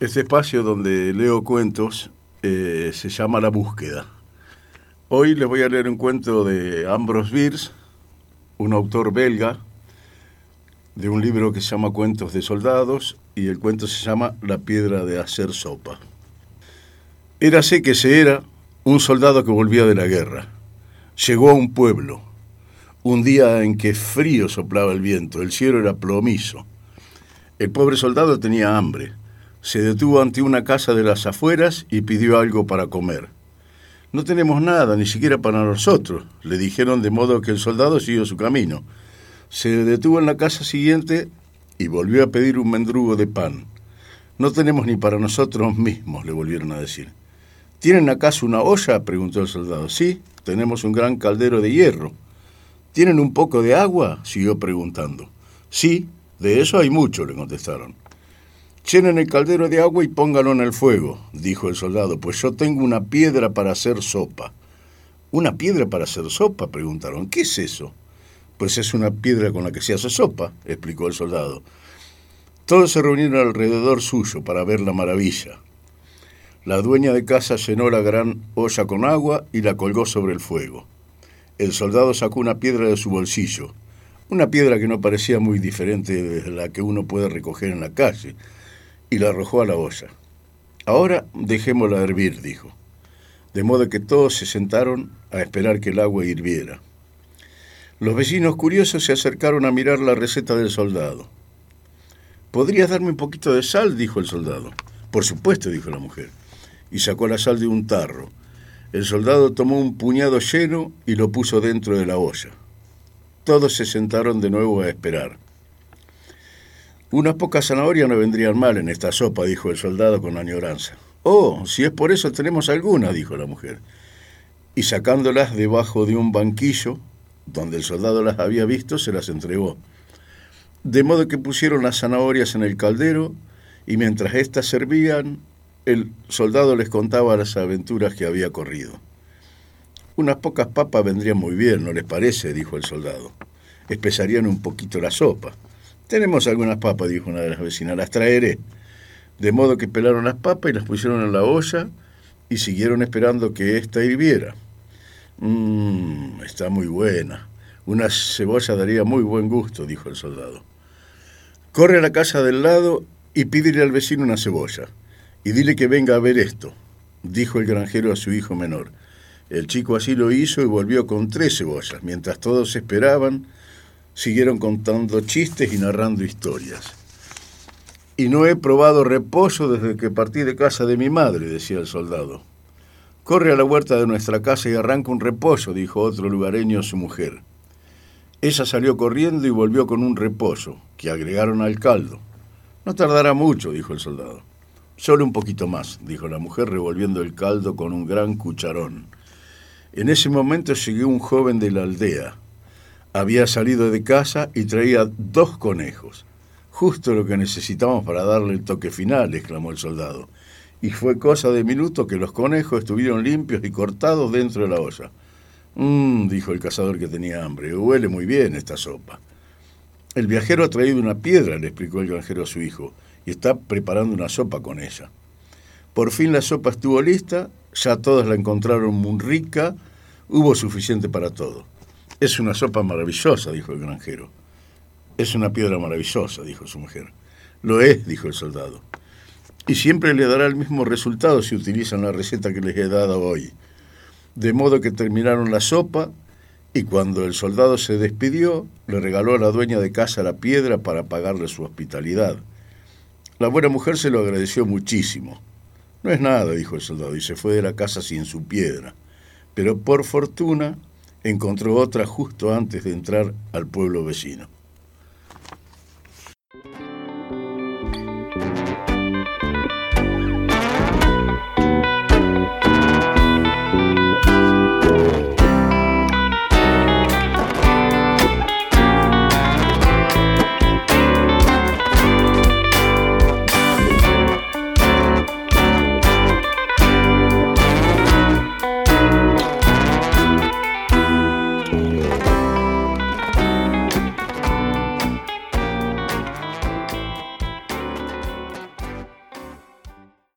Este espacio donde leo cuentos eh, se llama La Búsqueda. Hoy les voy a leer un cuento de Ambrose Bierce, un autor belga, de un libro que se llama Cuentos de Soldados y el cuento se llama La piedra de hacer sopa. Érase que se era un soldado que volvía de la guerra. Llegó a un pueblo, un día en que frío soplaba el viento, el cielo era plomizo. El pobre soldado tenía hambre se detuvo ante una casa de las afueras y pidió algo para comer. No tenemos nada, ni siquiera para nosotros, le dijeron de modo que el soldado siguió su camino. Se detuvo en la casa siguiente y volvió a pedir un mendrugo de pan. No tenemos ni para nosotros mismos, le volvieron a decir. ¿Tienen acaso una olla? preguntó el soldado. Sí, tenemos un gran caldero de hierro. ¿Tienen un poco de agua? siguió preguntando. Sí, de eso hay mucho, le contestaron. Llenen el caldero de agua y póngalo en el fuego, dijo el soldado, pues yo tengo una piedra para hacer sopa. ¿Una piedra para hacer sopa? preguntaron. ¿Qué es eso? Pues es una piedra con la que se hace sopa, explicó el soldado. Todos se reunieron alrededor suyo para ver la maravilla. La dueña de casa llenó la gran olla con agua y la colgó sobre el fuego. El soldado sacó una piedra de su bolsillo, una piedra que no parecía muy diferente de la que uno puede recoger en la calle, y la arrojó a la olla. Ahora dejémosla hervir, dijo. De modo que todos se sentaron a esperar que el agua hirviera. Los vecinos curiosos se acercaron a mirar la receta del soldado. ¿Podrías darme un poquito de sal? dijo el soldado. Por supuesto, dijo la mujer, y sacó la sal de un tarro. El soldado tomó un puñado lleno y lo puso dentro de la olla. Todos se sentaron de nuevo a esperar. Unas pocas zanahorias no vendrían mal en esta sopa, dijo el soldado con añoranza. Oh, si es por eso tenemos algunas, dijo la mujer. Y sacándolas debajo de un banquillo, donde el soldado las había visto, se las entregó. De modo que pusieron las zanahorias en el caldero, y mientras éstas servían, el soldado les contaba las aventuras que había corrido. Unas pocas papas vendrían muy bien, ¿no les parece? dijo el soldado. Espesarían un poquito la sopa. Tenemos algunas papas, dijo una de las vecinas, las traeré. De modo que pelaron las papas y las pusieron en la olla y siguieron esperando que ésta hirviera. Mmm, está muy buena. Una cebolla daría muy buen gusto, dijo el soldado. Corre a la casa del lado y pídele al vecino una cebolla. Y dile que venga a ver esto, dijo el granjero a su hijo menor. El chico así lo hizo y volvió con tres cebollas. Mientras todos esperaban, siguieron contando chistes y narrando historias. Y no he probado reposo desde que partí de casa de mi madre, decía el soldado. Corre a la huerta de nuestra casa y arranca un reposo, dijo otro lugareño a su mujer. Ella salió corriendo y volvió con un reposo, que agregaron al caldo. No tardará mucho, dijo el soldado. Solo un poquito más, dijo la mujer, revolviendo el caldo con un gran cucharón. En ese momento llegó un joven de la aldea, había salido de casa y traía dos conejos. Justo lo que necesitamos para darle el toque final, exclamó el soldado. Y fue cosa de minuto que los conejos estuvieron limpios y cortados dentro de la olla. Mmm, dijo el cazador que tenía hambre, huele muy bien esta sopa. El viajero ha traído una piedra, le explicó el granjero a su hijo, y está preparando una sopa con ella. Por fin la sopa estuvo lista, ya todos la encontraron muy rica, hubo suficiente para todo. Es una sopa maravillosa, dijo el granjero. Es una piedra maravillosa, dijo su mujer. Lo es, dijo el soldado. Y siempre le dará el mismo resultado si utilizan la receta que les he dado hoy. De modo que terminaron la sopa y cuando el soldado se despidió, le regaló a la dueña de casa la piedra para pagarle su hospitalidad. La buena mujer se lo agradeció muchísimo. No es nada, dijo el soldado, y se fue de la casa sin su piedra. Pero por fortuna encontró otra justo antes de entrar al pueblo vecino.